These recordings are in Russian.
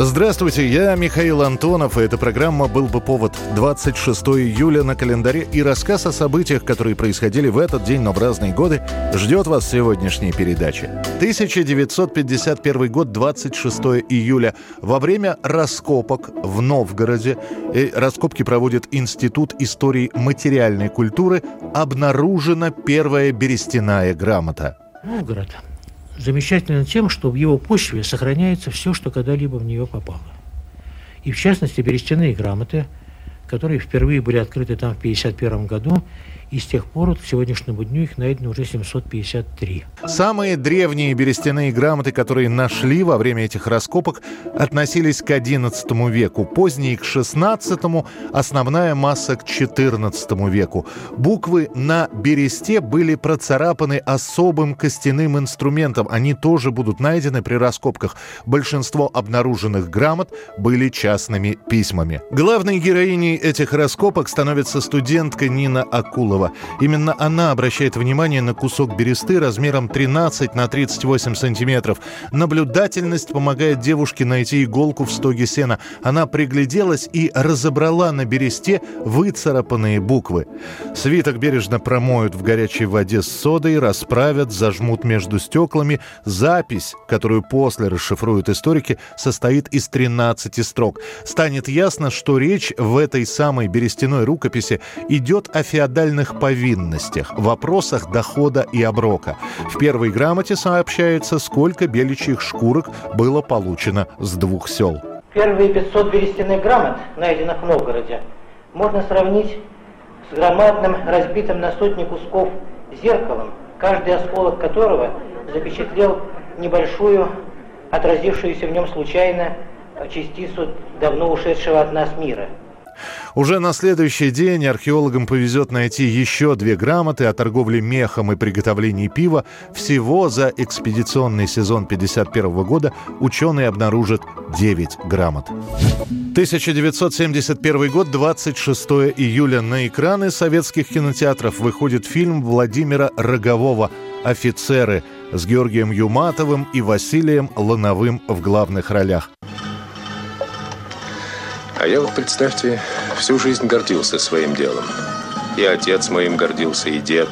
Здравствуйте, я Михаил Антонов, и эта программа «Был бы повод» 26 июля на календаре и рассказ о событиях, которые происходили в этот день, но в разные годы, ждет вас в сегодняшней передаче. 1951 год, 26 июля. Во время раскопок в Новгороде, и раскопки проводит Институт истории материальной культуры, обнаружена первая берестяная грамота. Новгород замечательно тем, что в его почве сохраняется все, что когда-либо в нее попало. И в частности, берестяные грамоты, которые впервые были открыты там в 1951 году, и с тех пор вот, к сегодняшнему дню их найдено уже 753. Самые древние берестяные грамоты, которые нашли во время этих раскопок, относились к XI веку, поздние к XVI, основная масса к XIV веку. Буквы на бересте были процарапаны особым костяным инструментом. Они тоже будут найдены при раскопках. Большинство обнаруженных грамот были частными письмами. Главной героиней этих раскопок становится студентка Нина Акулова. Кириллова. Именно она обращает внимание на кусок бересты размером 13 на 38 сантиметров. Наблюдательность помогает девушке найти иголку в стоге сена. Она пригляделась и разобрала на бересте выцарапанные буквы. Свиток бережно промоют в горячей воде с содой, расправят, зажмут между стеклами. Запись, которую после расшифруют историки, состоит из 13 строк. Станет ясно, что речь в этой самой берестяной рукописи идет о феодальных социальных повинностях, вопросах дохода и оброка. В первой грамоте сообщается, сколько беличьих шкурок было получено с двух сел. Первые 500 берестяных грамот, найденных в Новгороде, можно сравнить с громадным, разбитым на сотни кусков зеркалом, каждый осколок которого запечатлел небольшую, отразившуюся в нем случайно частицу давно ушедшего от нас мира – уже на следующий день археологам повезет найти еще две грамоты о торговле мехом и приготовлении пива. Всего за экспедиционный сезон 1951 года ученые обнаружат 9 грамот. 1971 год, 26 июля. На экраны советских кинотеатров выходит фильм Владимира Рогового «Офицеры» с Георгием Юматовым и Василием Лановым в главных ролях. А я вот, представьте, всю жизнь гордился своим делом. И отец моим гордился, и дед.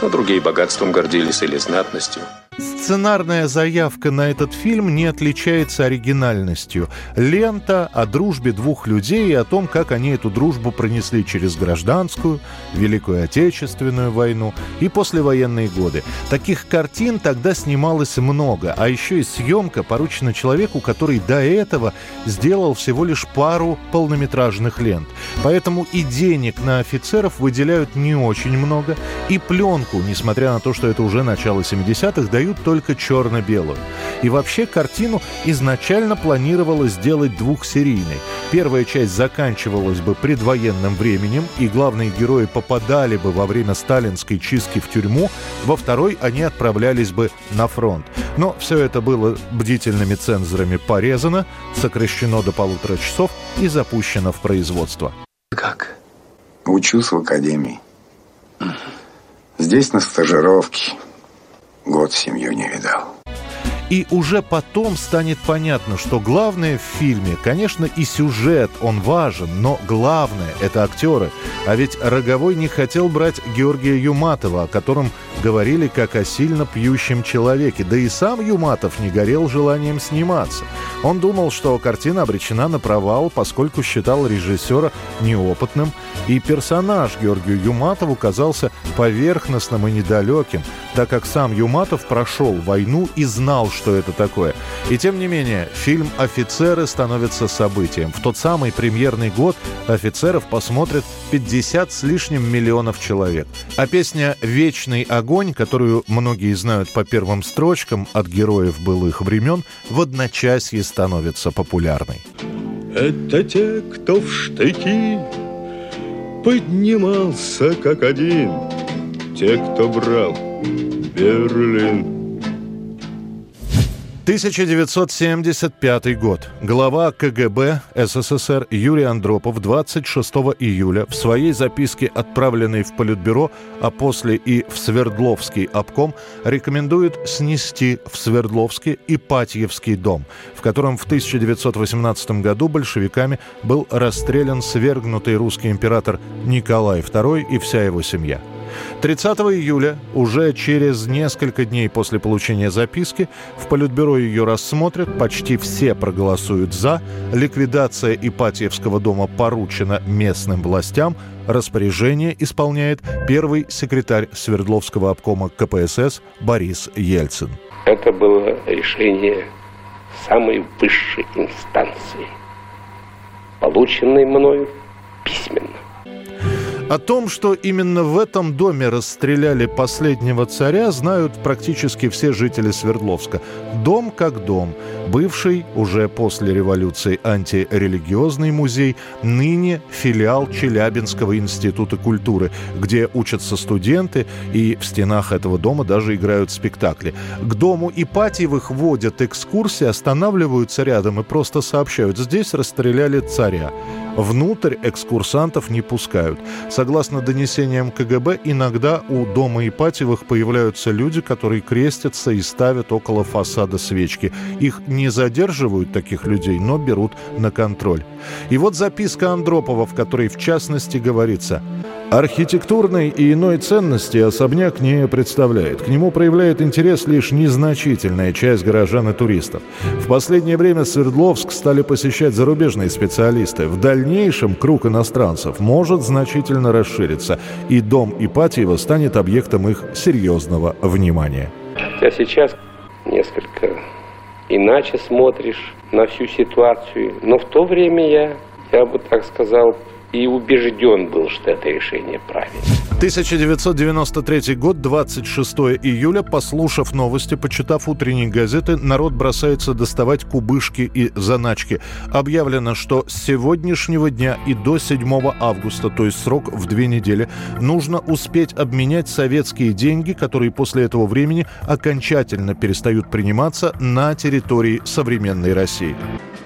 Но другие богатством гордились или знатностью. Сценарная заявка на этот фильм не отличается оригинальностью. Лента о дружбе двух людей и о том, как они эту дружбу пронесли через гражданскую, Великую Отечественную войну и послевоенные годы. Таких картин тогда снималось много, а еще и съемка поручена человеку, который до этого сделал всего лишь пару полнометражных лент. Поэтому и денег на офицеров выделяют не очень много, и пленку, несмотря на то, что это уже начало 70-х, дают только только черно-белую. И вообще картину изначально планировалось сделать двухсерийной. Первая часть заканчивалась бы предвоенным временем, и главные герои попадали бы во время сталинской чистки в тюрьму, во второй они отправлялись бы на фронт. Но все это было бдительными цензорами порезано, сокращено до полутора часов и запущено в производство. Как? Учусь в академии. Здесь на стажировке. Год семью не видал. И уже потом станет понятно, что главное в фильме, конечно, и сюжет, он важен, но главное – это актеры. А ведь Роговой не хотел брать Георгия Юматова, о котором говорили как о сильно пьющем человеке. Да и сам Юматов не горел желанием сниматься. Он думал, что картина обречена на провал, поскольку считал режиссера неопытным, и персонаж Георгию Юматову казался поверхностным и недалеким, так как сам Юматов прошел войну и знал, что это такое. И тем не менее, фильм «Офицеры» становится событием. В тот самый премьерный год «Офицеров» посмотрят 50 с лишним миллионов человек. А песня «Вечный огонь», которую многие знают по первым строчкам от героев былых времен, в одночасье становится популярной. Это те, кто в штыки поднимался как один, те, кто брал Берлин. 1975 год. Глава КГБ СССР Юрий Андропов 26 июля в своей записке, отправленной в Политбюро, а после и в Свердловский обком, рекомендует снести в Свердловске Ипатьевский дом, в котором в 1918 году большевиками был расстрелян свергнутый русский император Николай II и вся его семья – 30 июля, уже через несколько дней после получения записки, в Политбюро ее рассмотрят, почти все проголосуют «за», ликвидация Ипатьевского дома поручена местным властям, распоряжение исполняет первый секретарь Свердловского обкома КПСС Борис Ельцин. Это было решение самой высшей инстанции, полученное мною письменно. О том, что именно в этом доме расстреляли последнего царя, знают практически все жители Свердловска. Дом как дом. Бывший, уже после революции, антирелигиозный музей, ныне филиал Челябинского института культуры, где учатся студенты, и в стенах этого дома даже играют спектакли. К дому Ипатьевых водят экскурсии, останавливаются рядом и просто сообщают, здесь расстреляли царя. Внутрь экскурсантов не пускают. Согласно донесениям КГБ, иногда у дома Ипатьевых появляются люди, которые крестятся и ставят около фасада свечки. Их не задерживают, таких людей, но берут на контроль. И вот записка Андропова, в которой в частности говорится – Архитектурной и иной ценности особняк не представляет. К нему проявляет интерес лишь незначительная часть горожан и туристов. В последнее время Свердловск стали посещать зарубежные специалисты. В дальнейшем круг иностранцев может значительно расшириться, и дом Ипатьева станет объектом их серьезного внимания. Хотя сейчас несколько иначе смотришь на всю ситуацию, но в то время я, я бы так сказал, и убежден был, что это решение правильное. 1993 год, 26 июля. Послушав новости, почитав утренние газеты, народ бросается доставать кубышки и заначки. Объявлено, что с сегодняшнего дня и до 7 августа, то есть срок в две недели, нужно успеть обменять советские деньги, которые после этого времени окончательно перестают приниматься на территории современной России.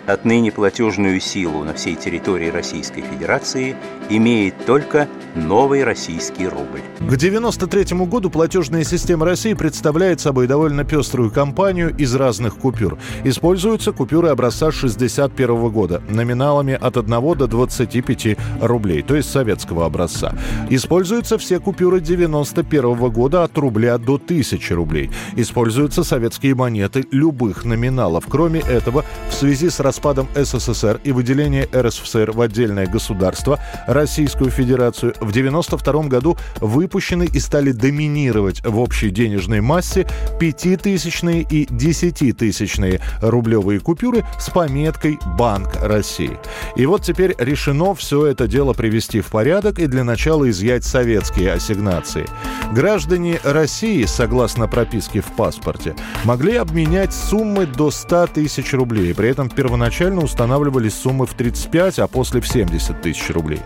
Отныне платежную силу на всей территории Российской Федерации имеет только новый российский рубль. К 93 году платежная система России представляет собой довольно пеструю компанию из разных купюр. Используются купюры образца 61 года номиналами от 1 до 25 рублей, то есть советского образца. Используются все купюры 91 года от рубля до 1000 рублей. Используются советские монеты любых номиналов. Кроме этого, в связи с распадом СССР и выделением РСФСР в отдельное государство, Российскую Федерацию, в 1992 году выпущены и стали доминировать в общей денежной массе пятитысячные и десятитысячные рублевые купюры с пометкой «Банк России». И вот теперь решено все это дело привести в порядок и для начала изъять советские ассигнации. Граждане России, согласно прописке в паспорте, могли обменять суммы до 100 тысяч рублей. При этом первоначально устанавливались суммы в 35, а после в 70 тысяч рублей.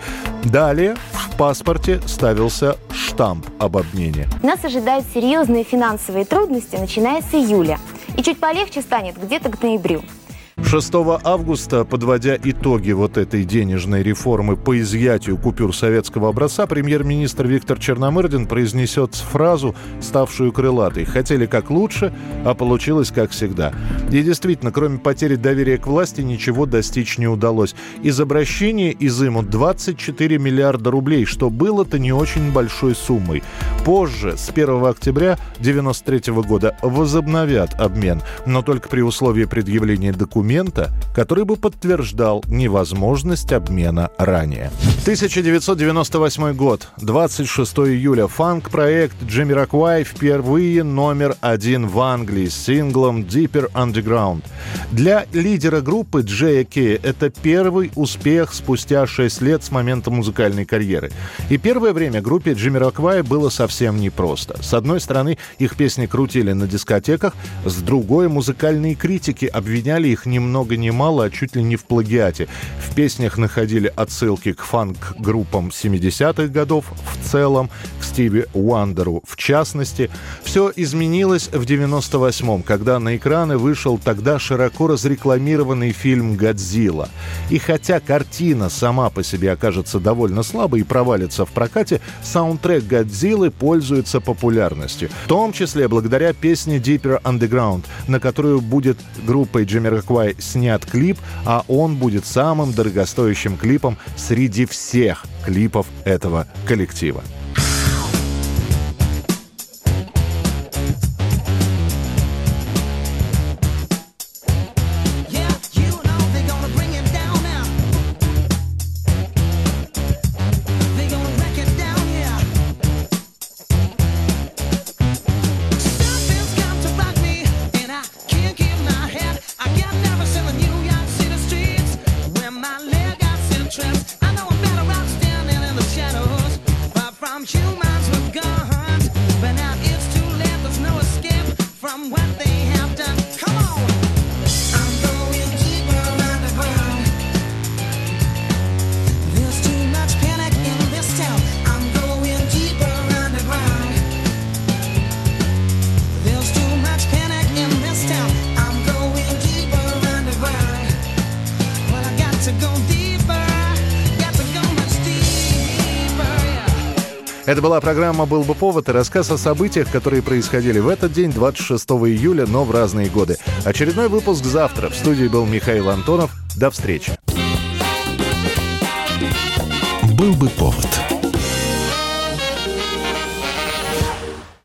Далее в паспорте ставился штамп об обмене. Нас ожидают серьезные финансовые трудности, начиная с июля. И чуть полегче станет где-то к ноябрю. 6 августа, подводя итоги вот этой денежной реформы по изъятию купюр советского образца, премьер-министр Виктор Черномырдин произнесет фразу, ставшую крылатой. Хотели как лучше, а получилось как всегда. И действительно, кроме потери доверия к власти, ничего достичь не удалось. Из обращения изымут 24 миллиарда рублей, что было-то не очень большой суммой. Позже, с 1 октября 1993 года, возобновят обмен, но только при условии предъявления документов документа, который бы подтверждал невозможность обмена ранее. 1998 год, 26 июля. Фанк-проект Джимми Раквай впервые номер один в Англии с синглом Deeper Underground. Для лидера группы Джея Кея это первый успех спустя 6 лет с момента музыкальной карьеры. И первое время группе Джимми Раквай было совсем непросто. С одной стороны, их песни крутили на дискотеках, с другой музыкальные критики обвиняли их ни много ни мало, а чуть ли не в плагиате. В песнях находили отсылки к фанк-группам 70-х годов в целом, к Стиви Уандеру в частности. Все изменилось в 98-м, когда на экраны вышел тогда широко разрекламированный фильм «Годзилла». И хотя картина сама по себе окажется довольно слабой и провалится в прокате, саундтрек «Годзиллы» пользуется популярностью. В том числе благодаря песне Deeper Underground, на которую будет группой Снят клип, а он будет самым дорогостоящим клипом среди всех клипов этого коллектива. I'm they Это была программа «Был бы повод» и рассказ о событиях, которые происходили в этот день, 26 июля, но в разные годы. Очередной выпуск завтра. В студии был Михаил Антонов. До встречи. «Был бы повод»